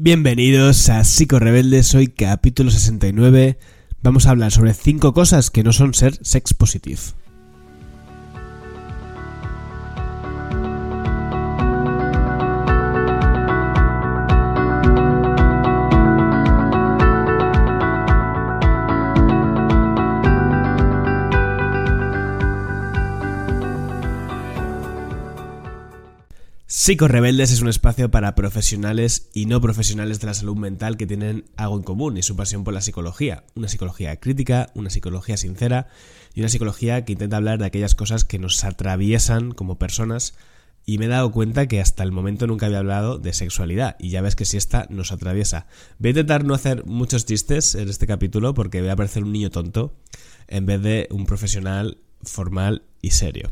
Bienvenidos a Psico Rebeldes, hoy capítulo 69. Vamos a hablar sobre 5 cosas que no son ser sex positive. Psico Rebeldes es un espacio para profesionales y no profesionales de la salud mental que tienen algo en común y su pasión por la psicología. Una psicología crítica, una psicología sincera y una psicología que intenta hablar de aquellas cosas que nos atraviesan como personas. Y me he dado cuenta que hasta el momento nunca había hablado de sexualidad y ya ves que si esta nos atraviesa. Voy a intentar no hacer muchos chistes en este capítulo porque voy a parecer un niño tonto en vez de un profesional formal y serio.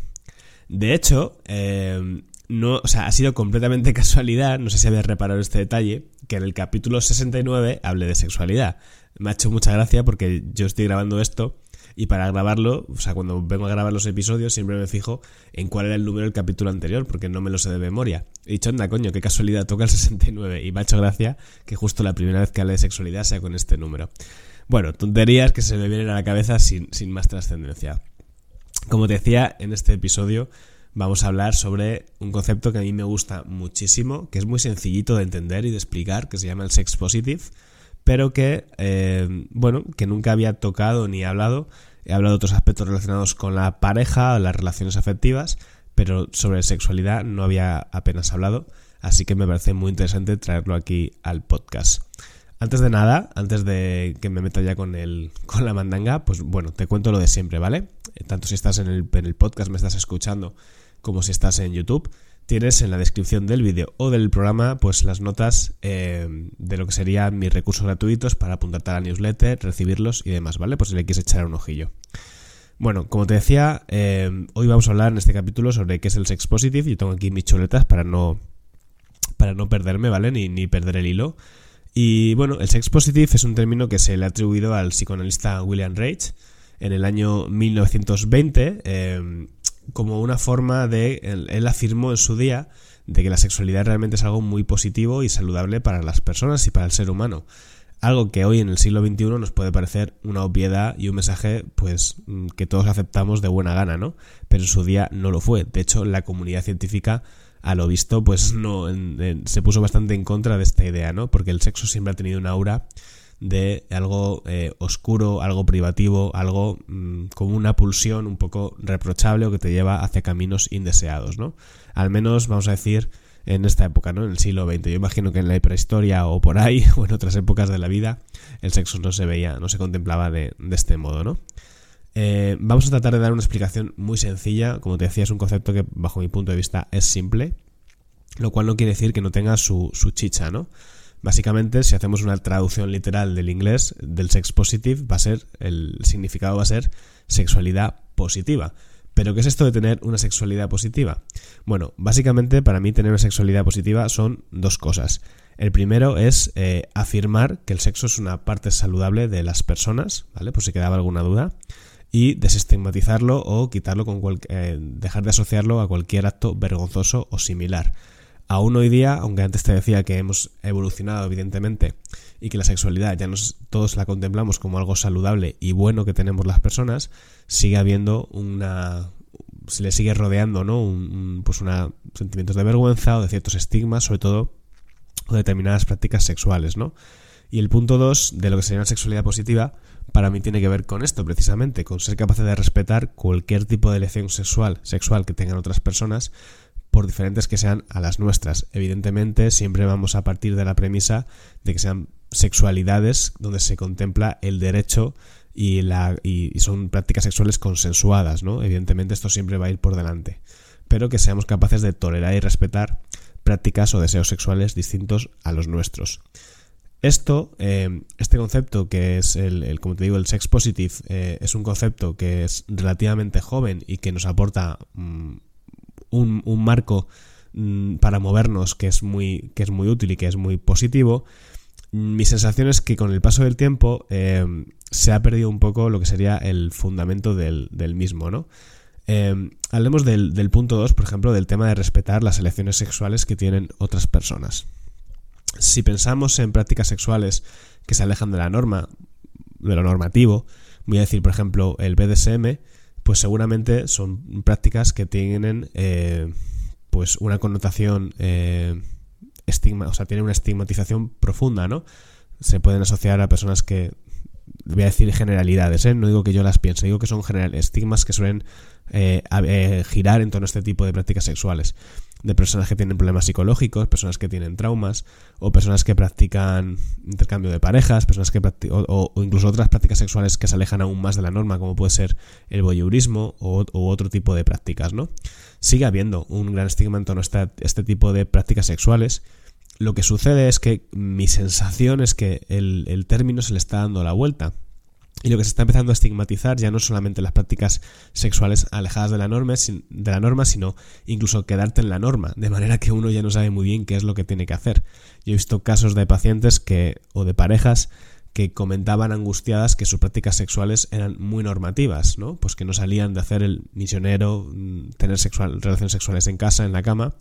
De hecho, eh, no, o sea, ha sido completamente casualidad, no sé si habéis reparado este detalle, que en el capítulo 69 hable de sexualidad. Me ha hecho mucha gracia porque yo estoy grabando esto y para grabarlo, o sea, cuando vengo a grabar los episodios siempre me fijo en cuál era el número del capítulo anterior porque no me lo sé de memoria. He dicho, anda, coño, qué casualidad, toca el 69 y me ha hecho gracia que justo la primera vez que hable de sexualidad sea con este número. Bueno, tonterías que se me vienen a la cabeza sin, sin más trascendencia. Como te decía, en este episodio vamos a hablar sobre un concepto que a mí me gusta muchísimo, que es muy sencillito de entender y de explicar, que se llama el sex positive, pero que, eh, bueno, que nunca había tocado ni hablado. He hablado de otros aspectos relacionados con la pareja, las relaciones afectivas, pero sobre sexualidad no había apenas hablado, así que me parece muy interesante traerlo aquí al podcast. Antes de nada, antes de que me meta ya con, el, con la mandanga, pues bueno, te cuento lo de siempre, ¿vale? Tanto si estás en el, en el podcast, me estás escuchando, como si estás en YouTube, tienes en la descripción del vídeo o del programa pues las notas eh, de lo que serían mis recursos gratuitos para apuntarte a la newsletter, recibirlos y demás, ¿vale? Pues si le quieres echar un ojillo. Bueno, como te decía, eh, hoy vamos a hablar en este capítulo sobre qué es el sex positive. Yo tengo aquí mis chuletas para no, para no perderme, ¿vale? Ni, ni perder el hilo. Y bueno, el sex positive es un término que se le ha atribuido al psicoanalista William Reich en el año 1920 como una forma de, él, afirmó en su día, de que la sexualidad realmente es algo muy positivo y saludable para las personas y para el ser humano. Algo que hoy en el siglo XXI nos puede parecer una obviedad y un mensaje pues mm, que todos aceptamos de buena gana, ¿no? Pero en su día no lo fue. De hecho, la comunidad científica a lo visto pues no se puso bastante en contra de esta idea, ¿no? Porque el sexo siempre ha tenido una aura de algo eh, oscuro, algo privativo, algo mm, como una pulsión un poco reprochable o que te lleva hacia caminos indeseados, ¿no? Al menos, vamos a decir, en esta época, ¿no? En el siglo XX. Yo imagino que en la prehistoria o por ahí, o en otras épocas de la vida, el sexo no se veía, no se contemplaba de, este modo, ¿no? Eh, vamos a tratar de dar una explicación muy sencilla. Como te decía, es un concepto que, bajo mi punto de vista, es simple. Lo cual no quiere decir que no tenga su, su chicha, ¿no? Básicamente, si hacemos una traducción literal del inglés, del sex positive, va a ser, el significado va a ser sexualidad positiva. ¿Pero qué es esto de tener una sexualidad positiva? Bueno, básicamente para mí tener una sexualidad positiva son dos cosas. El primero es eh, afirmar que el sexo es una parte saludable de las personas, ¿vale? Por si quedaba alguna duda. Y desestigmatizarlo o quitarlo con eh, dejar de asociarlo a cualquier acto vergonzoso o similar. Aún hoy día, aunque antes te decía que hemos evolucionado evidentemente y que la sexualidad ya nos, todos la contemplamos como algo saludable y bueno que tenemos las personas, sigue habiendo una se le sigue rodeando, ¿no? Un, pues una sentimientos de vergüenza o de ciertos estigmas, sobre todo o determinadas prácticas sexuales, ¿no? Y el punto 2 de lo que sería una sexualidad positiva, para mí tiene que ver con esto, precisamente, con ser capaces de respetar cualquier tipo de elección sexual, sexual que tengan otras personas, por diferentes que sean a las nuestras. Evidentemente, siempre vamos a partir de la premisa de que sean sexualidades donde se contempla el derecho y, la, y, son prácticas sexuales consensuadas, ¿no? Evidentemente esto siempre va a ir por delante. Pero que seamos capaces de tolerar y respetar prácticas o deseos sexuales distintos a los nuestros. Esto, eh, este concepto que es el, como te digo, el sex positive, eh, es un concepto que es relativamente joven y que nos aporta mm, un, marco mm, para movernos que es muy que es muy útil y que es muy positivo mi sensación es que con el paso del tiempo em, se ha perdido un poco lo que sería el fundamento del, mismo no em, hablemos del, del punto 2 por ejemplo del tema de respetar las elecciones sexuales que tienen otras personas. Si pensamos en prácticas sexuales que se alejan de la norma, de lo normativo, voy a decir, por ejemplo, el BDSM, pues seguramente son prácticas que tienen eh, pues una connotación eh, estigma, o sea, tienen una estigmatización profunda, ¿no? Se pueden asociar a personas que voy a decir generalidades, ¿eh? no digo que yo las piense, digo que son general, estigmas que suelen girar en torno a este tipo de prácticas sexuales. De personas que tienen problemas psicológicos, personas que tienen traumas, o personas que practican intercambio de parejas, personas que o, o, incluso otras prácticas sexuales que se alejan aún más de la norma, como puede ser el voyeurismo o, otro tipo de prácticas, ¿no? Sigue habiendo un gran estigma en torno a este, este tipo de prácticas sexuales lo que sucede es que mi sensación es que el, término se le está dando la vuelta. Y lo que se está empezando a estigmatizar ya no solamente las prácticas sexuales alejadas de la, norma, de la norma, sino incluso quedarte en la norma, de manera que uno ya no sabe muy bien qué es lo que tiene que hacer. Yo he visto casos de pacientes que, o de parejas que comentaban angustiadas que sus prácticas sexuales eran muy normativas, ¿no? Pues que no salían de hacer el misionero, mm, tener sexual, relaciones sexuales en casa, en la cama,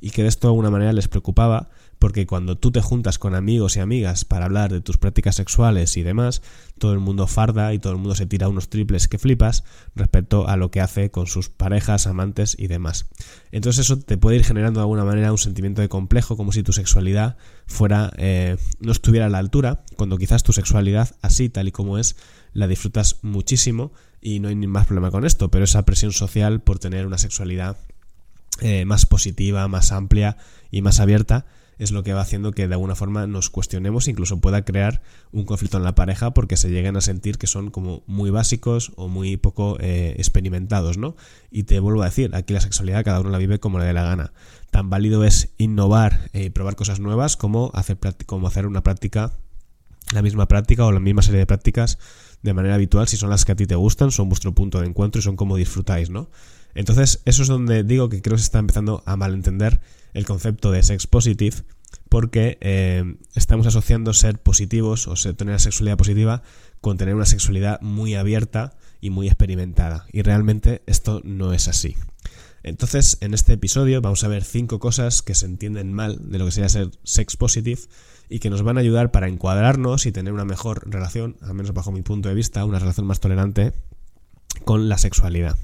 y que de esto de alguna manera les preocupaba porque cuando tú te juntas con amigos y amigas para hablar de tus prácticas sexuales y demás, todo el mundo farda y todo el mundo se tira unos triples que flipas respecto a lo que hace con sus parejas, amantes y demás. Entonces eso te puede ir generando de alguna manera un sentimiento de complejo, como si tu sexualidad fuera eh, no estuviera a la altura, cuando quizás tu sexualidad así tal y como es la disfrutas muchísimo y no hay ni más problema con esto, pero esa presión social por tener una sexualidad eh, más positiva, más amplia y más abierta es lo que va haciendo que de alguna forma nos cuestionemos, incluso pueda crear un conflicto en la pareja porque se lleguen a sentir que son como muy básicos o muy poco eh, experimentados, ¿no? Y te vuelvo a decir, aquí la sexualidad cada uno la vive como le dé la gana. Tan válido es innovar y probar cosas nuevas como hacer, como hacer una práctica, la misma práctica o la misma serie de prácticas de manera habitual si son las que a ti te gustan, son vuestro punto de encuentro y son como disfrutáis, ¿no? Entonces, eso es donde digo que creo que se está empezando a malentender el concepto de sex positive porque eh, estamos asociando ser positivos o tener una sexualidad positiva con tener una sexualidad muy abierta y muy experimentada. Y realmente esto no es así. Entonces, en este episodio vamos a ver cinco cosas que se entienden mal de lo que sería ser sex positive y que nos van a ayudar para encuadrarnos y tener una mejor relación, al menos bajo mi punto de vista, una relación más tolerante con la sexualidad.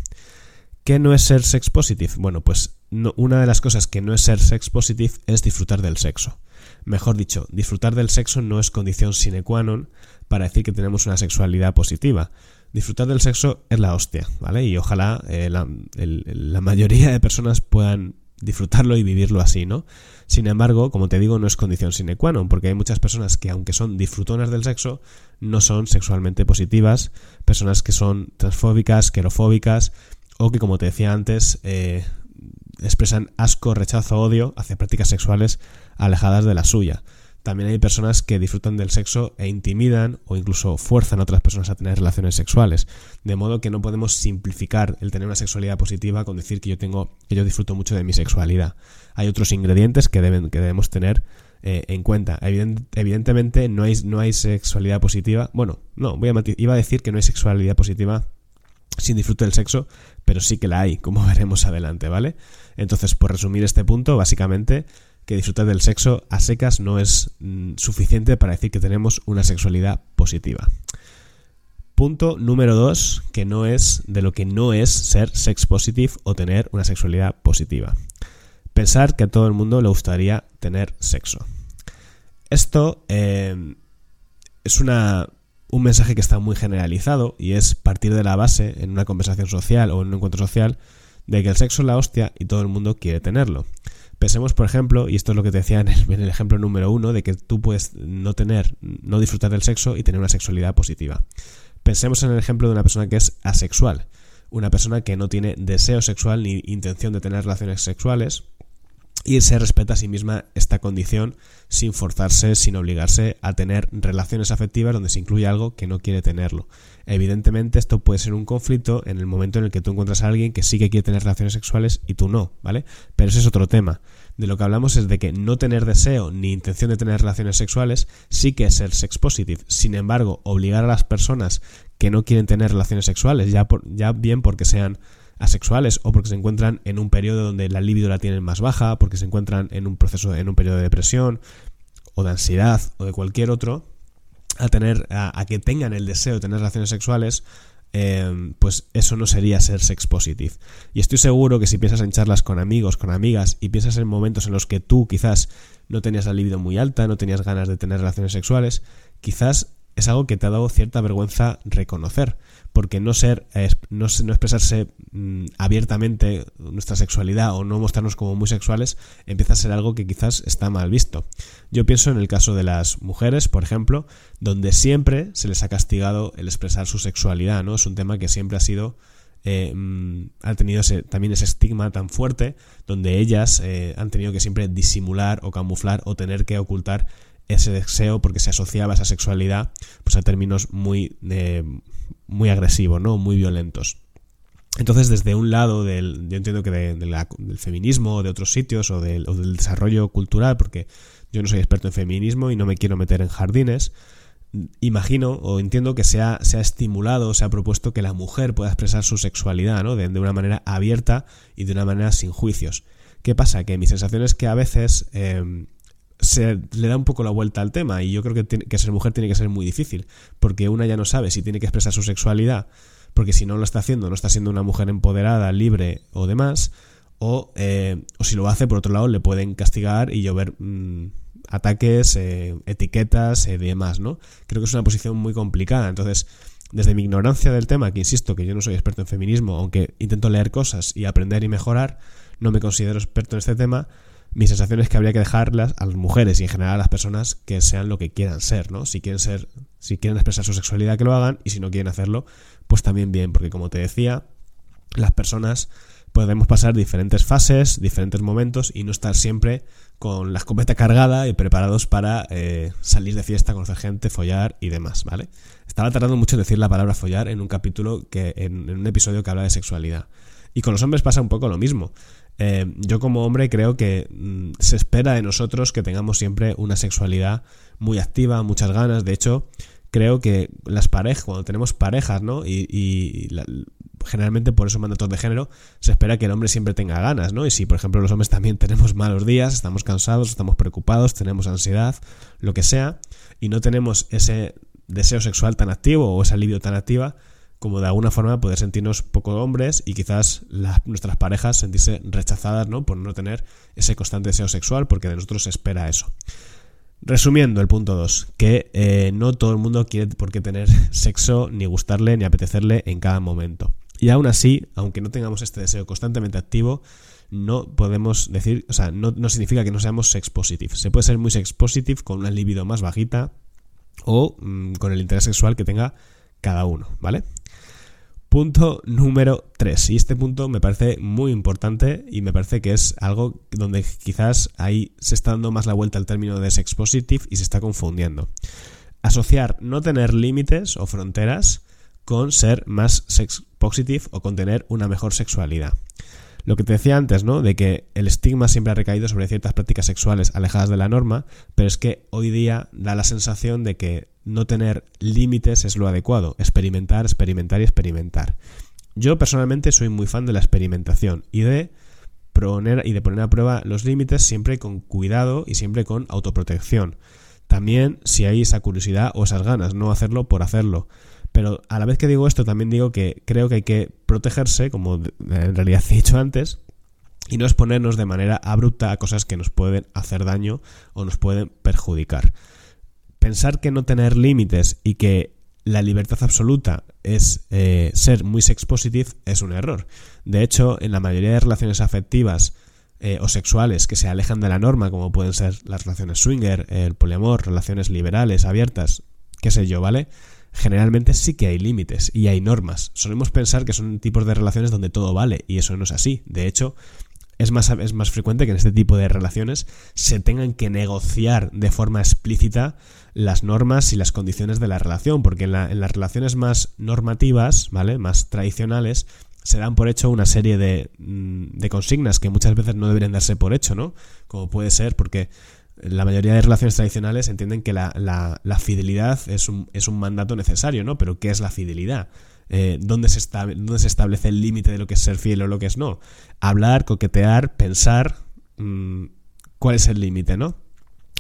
¿Qué no es ser sex positive? Bueno, pues una de las cosas que no es ser sex positive es disfrutar del sexo. Mejor dicho, disfrutar del sexo no es condición sine qua non para decir que tenemos una sexualidad positiva. Disfrutar del sexo es la hostia, ¿vale? Y ojalá eh, la, la mayoría de personas puedan disfrutarlo y vivirlo así, ¿no? Sin embargo, como te digo, no es condición sine qua non, porque hay muchas personas que, aunque son disfrutonas del sexo, no son sexualmente positivas, personas que son transfóbicas, querofóbicas, o que, como te decía antes, eh, expresan asco, rechazo, odio hacia prácticas sexuales alejadas de la suya. También hay personas que disfrutan del sexo e intimidan o incluso fuerzan a otras personas a tener relaciones sexuales. De modo que no podemos simplificar el tener una sexualidad positiva con decir que yo tengo, que yo disfruto mucho de mi sexualidad. Hay otros ingredientes que, deben, que debemos tener eh, en cuenta. evidentemente no hay, no sexualidad positiva. Bueno, no, voy a iba a decir que no hay sexualidad positiva sin disfrute del sexo, pero sí que la hay, como veremos adelante, ¿vale? Entonces, por resumir este punto, básicamente, que disfrutar del sexo a secas no es mm, suficiente para decir que tenemos una sexualidad positiva. Punto número dos, que no es de lo que no es ser sex positive o tener una sexualidad positiva. Pensar que a todo el mundo le gustaría tener sexo. Esto eh, es una un mensaje que está muy generalizado y es partir de la base en una conversación social o en un encuentro social de que el sexo es la hostia y todo el mundo quiere tenerlo. Pensemos, por ejemplo, y esto es lo que te decía en el, ejemplo número uno, de que tú puedes no tener, no disfrutar del sexo y tener una sexualidad positiva. Pensemos en el ejemplo de una persona que es asexual, una persona que no tiene deseo sexual ni intención de tener relaciones sexuales, y se respeta a sí misma esta condición sin forzarse, sin obligarse a tener relaciones afectivas donde se incluye algo que no quiere tenerlo. Evidentemente esto puede ser un conflicto en el momento en el que tú encuentras a alguien que sí que quiere tener relaciones sexuales y tú no, ¿vale? Pero ese es otro tema. De lo que hablamos es de que no tener deseo ni intención de tener relaciones sexuales sí que es ser sex positive. Sin embargo, obligar a las personas que no quieren tener relaciones sexuales, ya, por, ya bien porque sean asexuales o porque se encuentran en un periodo donde la libido la tienen más baja, porque se encuentran en un proceso, en un periodo de depresión o de ansiedad o de cualquier otro a tener a, que tengan el deseo de tener relaciones sexuales em, pues eso no sería ser sex positive. Y estoy seguro que si piensas en charlas con amigos, con amigas, y piensas en momentos en los que tú quizás no tenías la libido muy alta, no tenías ganas de tener relaciones sexuales, quizás es algo que te ha dado cierta vergüenza reconocer, porque no ser, no, no expresarse mm, abiertamente nuestra sexualidad o no mostrarnos como muy sexuales empieza a ser algo que quizás está mal visto. Yo pienso en el caso de las mujeres, por ejemplo, donde siempre se les ha castigado el expresar su sexualidad, ¿no? Es un tema que siempre ha sido eh, mm, tenido ese, también ese estigma tan fuerte donde ellas eh, han tenido que siempre disimular o camuflar o tener que ocultar ese deseo porque se asociaba esa sexualidad pues a términos muy, eh, muy agresivos, ¿no? Muy violentos. Entonces, desde un lado del, yo entiendo que del feminismo o de otros sitios o del, desarrollo cultural, porque yo no soy experto en feminismo y no me quiero meter en jardines, imagino o entiendo que se ha, se ha estimulado, se ha propuesto que la mujer pueda expresar su sexualidad, ¿no? De, una manera abierta y de una manera sin juicios. ¿Qué pasa? Que mi sensación es que a veces eh, se le da un poco la vuelta al tema y yo creo que, ser mujer tiene que ser muy difícil porque una ya no sabe si tiene que expresar su sexualidad porque si no lo está haciendo no está siendo una mujer empoderada, libre o demás o, eh, o si lo hace por otro lado le pueden castigar y llover mm, ataques, eh, etiquetas y demás, ¿no? Creo que es una posición muy complicada entonces desde mi ignorancia del tema, que insisto que yo no soy experto en feminismo, aunque intento leer cosas y aprender y mejorar, no me considero experto en este tema, mi sensación es que habría que dejarlas a las mujeres y en general a las personas que sean lo que quieran ser, ¿no? Si quieren ser, si quieren expresar su sexualidad que lo hagan y si no quieren hacerlo, pues también bien, porque como te decía, las personas podemos pasar diferentes fases, diferentes momentos y no estar siempre con la escopeta cargada y preparados para eh, salir de fiesta, conocer gente, follar y demás, ¿vale? Estaba tardando mucho en decir la palabra follar en un capítulo que en un episodio que habla de sexualidad. Y con los hombres pasa un poco lo mismo. Eh, yo como hombre creo que mm, se espera de nosotros que tengamos siempre una sexualidad muy activa, muchas ganas. De hecho, creo que las parejas, cuando tenemos parejas, ¿no? Y, generalmente por esos mandatos de género se espera que el hombre siempre tenga ganas, ¿no? Y si, por ejemplo, los hombres también tenemos malos días, estamos cansados, estamos preocupados, tenemos ansiedad, lo que sea, y no tenemos ese deseo sexual tan activo o esa alivio tan activa, como de alguna forma poder sentirnos poco hombres y quizás nuestras parejas sentirse rechazadas ¿no? por no tener ese constante deseo sexual porque de nosotros se espera eso. Resumiendo el punto 2, que eh, no todo el mundo quiere por qué tener sexo, ni gustarle, ni apetecerle en cada momento. Y aún así, aunque no tengamos este deseo constantemente activo, no podemos decir, o sea, no, no significa que no seamos sex positive. Se puede ser muy sex positive con una libido más bajita o mm, con el interés sexual que tenga cada uno, ¿vale? Punto número 3. Y este punto me parece muy importante y me parece que es algo donde quizás ahí se está dando más la vuelta al término de sex positive y se está confundiendo. Asociar no tener límites o fronteras con ser más sex positive o con tener una mejor sexualidad. Lo que te decía antes, ¿no? De que el estigma siempre ha recaído sobre ciertas prácticas sexuales alejadas de la norma, pero es que hoy día da la sensación de que no tener límites es lo adecuado. Experimentar, experimentar y experimentar. Yo personalmente soy muy fan de la experimentación y de poner, y de poner a prueba los límites siempre con cuidado y siempre con autoprotección. También si hay esa curiosidad o esas ganas, no hacerlo por hacerlo. Pero a la vez que digo esto, también digo que creo que hay que protegerse, como en realidad he dicho antes, y no exponernos de manera abrupta a cosas que nos pueden hacer daño o nos pueden perjudicar. Pensar que no tener límites y que la libertad absoluta es eh, ser muy sex positive es un error. De hecho, en la mayoría de relaciones afectivas eh, o sexuales que se alejan de la norma, como pueden ser las relaciones swinger, el poliamor, relaciones liberales, abiertas, qué sé yo, ¿vale? generalmente sí que hay límites y hay normas. Solemos pensar que son tipos de relaciones donde todo vale y eso no es así. De hecho, es más, es más frecuente que en este tipo de relaciones se tengan que negociar de forma explícita las normas y las condiciones de la relación, porque en, en las relaciones más normativas, ¿vale? Más tradicionales, se dan por hecho una serie de, mm, consignas que muchas veces no deberían darse por hecho, ¿no? Como puede ser porque la mayoría de relaciones tradicionales entienden que la, la, fidelidad es un, es un, mandato necesario, ¿no? Pero ¿qué es la fidelidad? Eh, ¿dónde, se ¿Dónde se establece el límite de lo que es ser fiel o lo que es no? Hablar, coquetear, pensar, mm, ¿cuál es el límite, no?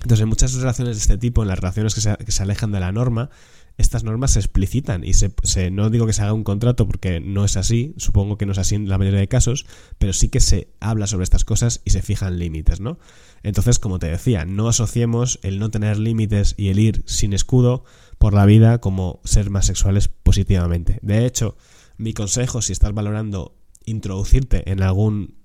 Entonces, en muchas relaciones de este tipo, en las relaciones que se, que se alejan de la norma, estas normas se explicitan y se, no digo que se haga un contrato porque no es así, supongo que no es así en la mayoría de casos, pero sí que se habla sobre estas cosas y se fijan límites, ¿no? Entonces, como te decía, no asociemos el no tener límites y el ir sin escudo por la vida como ser más sexuales positivamente. De hecho, mi consejo, si estás valorando introducirte en algún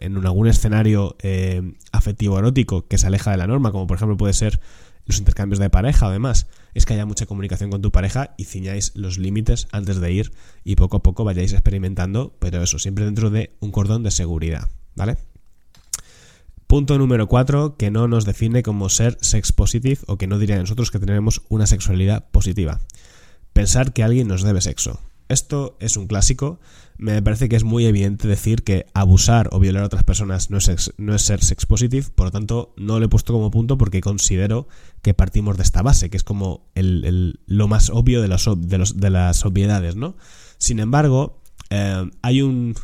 en algún escenario eh, afectivo erótico que se aleja de la norma, como por ejemplo puede ser los intercambios de pareja, además, es que haya mucha comunicación con tu pareja y ciñáis los límites antes de ir y poco a poco vayáis experimentando, pero eso, siempre dentro de un cordón de seguridad, ¿vale? Punto número 4, que no nos define como ser sex positive o que no diría nosotros que tenemos una sexualidad positiva. Pensar que alguien nos debe sexo. Esto es un clásico. Me parece que es muy evidente decir que abusar o violar a otras personas no es, no es ser sex positive, por lo tanto no lo he puesto como punto porque considero que partimos de esta base, que es como el, lo más obvio de, los, de, los, de, las obviedades, ¿no? Sin embargo, eh, hay un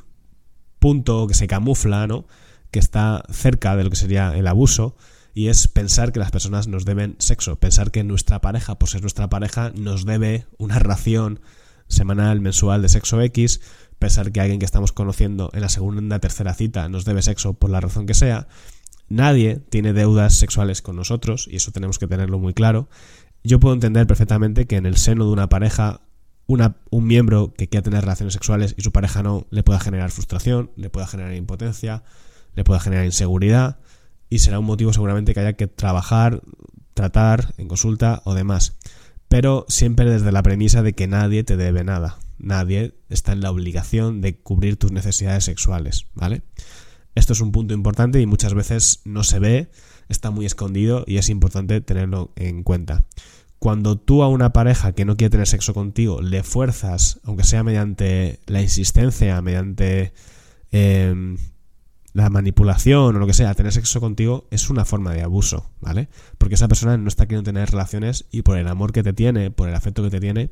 punto que se camufla, ¿no? Que está cerca de lo que sería el abuso, y es pensar que las personas nos deben sexo, pensar que nuestra pareja, por ser nuestra pareja, nos debe una ración semanal, mensual de sexo X, pensar que alguien que estamos conociendo en la segunda o tercera cita nos debe sexo por la razón que sea. Nadie tiene deudas sexuales con nosotros y eso tenemos que tenerlo muy claro. Yo puedo entender perfectamente que en el seno de una pareja una, un miembro que quiera tener relaciones sexuales y su pareja no le pueda generar frustración, le pueda generar impotencia, le pueda generar inseguridad y será un motivo seguramente que haya que trabajar, tratar en consulta o demás pero siempre desde la premisa de que nadie te debe nada. Nadie está en la obligación de cubrir tus necesidades sexuales, ¿vale? Esto es un punto importante y muchas veces no se ve, está muy escondido y es importante tenerlo en cuenta. Cuando tú a una pareja que no quiere tener sexo contigo le fuerzas, aunque sea mediante la insistencia, mediante eh, la manipulación o lo que sea, tener sexo contigo es una forma de abuso, ¿vale? Porque esa persona no está queriendo tener relaciones y por el amor que te tiene, por el afecto que te tiene,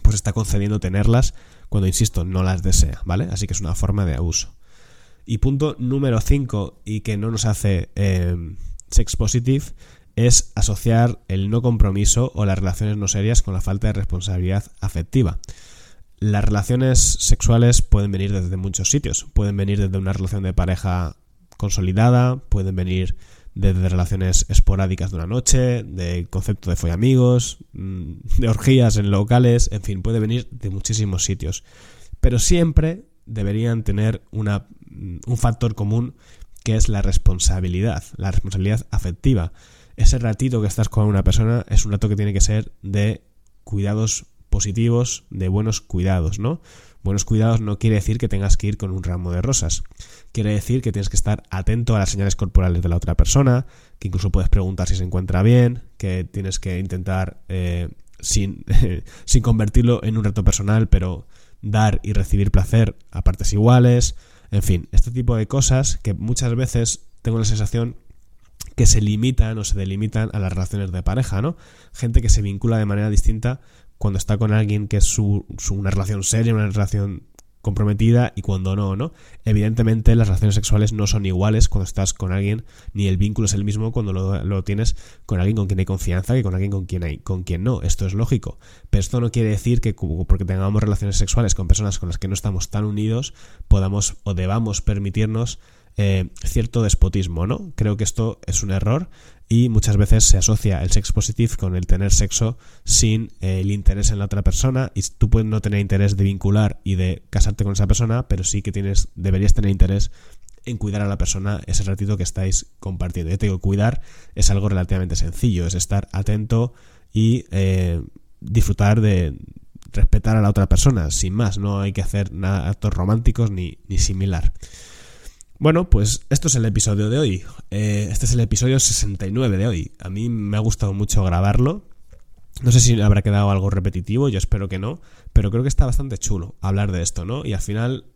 pues está concediendo tenerlas cuando, insisto, no las desea, ¿vale? Así que es una forma de abuso. Y punto número 5, y que no nos hace eh, sex positive, es asociar el no compromiso o las relaciones no serias con la falta de responsabilidad afectiva. Las relaciones sexuales pueden venir desde muchos sitios. Pueden venir desde una relación de pareja consolidada, pueden venir desde relaciones esporádicas de una noche, de concepto de follamigos, mm, de orgías en locales, en fin, puede venir de muchísimos sitios. Pero siempre deberían tener una, mm, un factor común que es la responsabilidad, la responsabilidad afectiva. Ese ratito que estás con una persona es un rato que tiene que ser de cuidados positivos de buenos cuidados, ¿no? Buenos cuidados no quiere decir que tengas que ir con un ramo de rosas. Quiere decir que tienes que estar atento a las señales corporales de la otra persona, que incluso puedes preguntar si se encuentra bien, que tienes que intentar, eh, sin, sin convertirlo en un reto personal, pero dar y recibir placer a partes iguales. En fin, este tipo de cosas que muchas veces tengo la sensación que se limitan o se delimitan a las relaciones de pareja, ¿no? Gente que se vincula de manera distinta cuando está con alguien que es su, una relación seria, una relación comprometida y cuando no, ¿no? Evidentemente las relaciones sexuales no son iguales cuando estás con alguien, ni el vínculo es el mismo cuando lo, tienes con alguien con quien hay confianza que con alguien con quien hay, con quien no. Esto es lógico. Pero esto no quiere decir que porque tengamos relaciones sexuales con personas con las que no estamos tan unidos, podamos o debamos permitirnos eh, cierto despotismo, ¿no? Creo que esto es un error y muchas veces se asocia el sex positive con el tener sexo sin eh, el interés en la otra persona y tú puedes no tener interés de vincular y de casarte con esa persona, pero sí que tienes deberías tener interés en cuidar a la persona ese ratito que estáis compartiendo. Yo te digo, cuidar es algo relativamente sencillo, es estar atento y eh, disfrutar de respetar a la otra persona, sin más, no hay que hacer nada, actos románticos ni, ni similar. Bueno, pues esto es el episodio de hoy. Eh, este es el episodio 69 de hoy. A mí me ha gustado mucho grabarlo. No sé si habrá quedado algo repetitivo, yo espero que no, pero creo que está bastante chulo hablar de esto, ¿no? Y al final,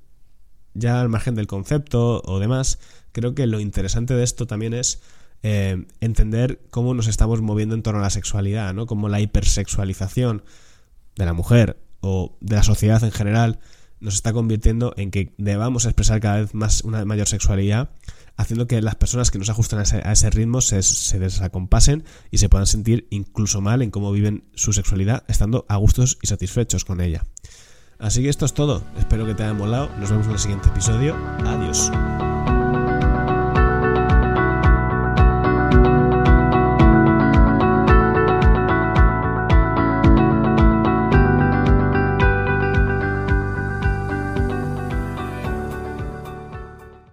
ya al margen del concepto o demás, creo que lo interesante de esto también es eh, entender cómo nos estamos moviendo en torno a la sexualidad, ¿no? Como la hipersexualización de la mujer o de la sociedad en general nos está convirtiendo en que debamos expresar cada vez más una mayor sexualidad haciendo que las personas que no se ajustan a ese, ritmo se, se, desacompasen y se puedan sentir incluso mal en cómo viven su sexualidad, estando a gustos y satisfechos con ella. Así que esto es todo, espero que te haya molado, nos vemos en el siguiente episodio, adiós.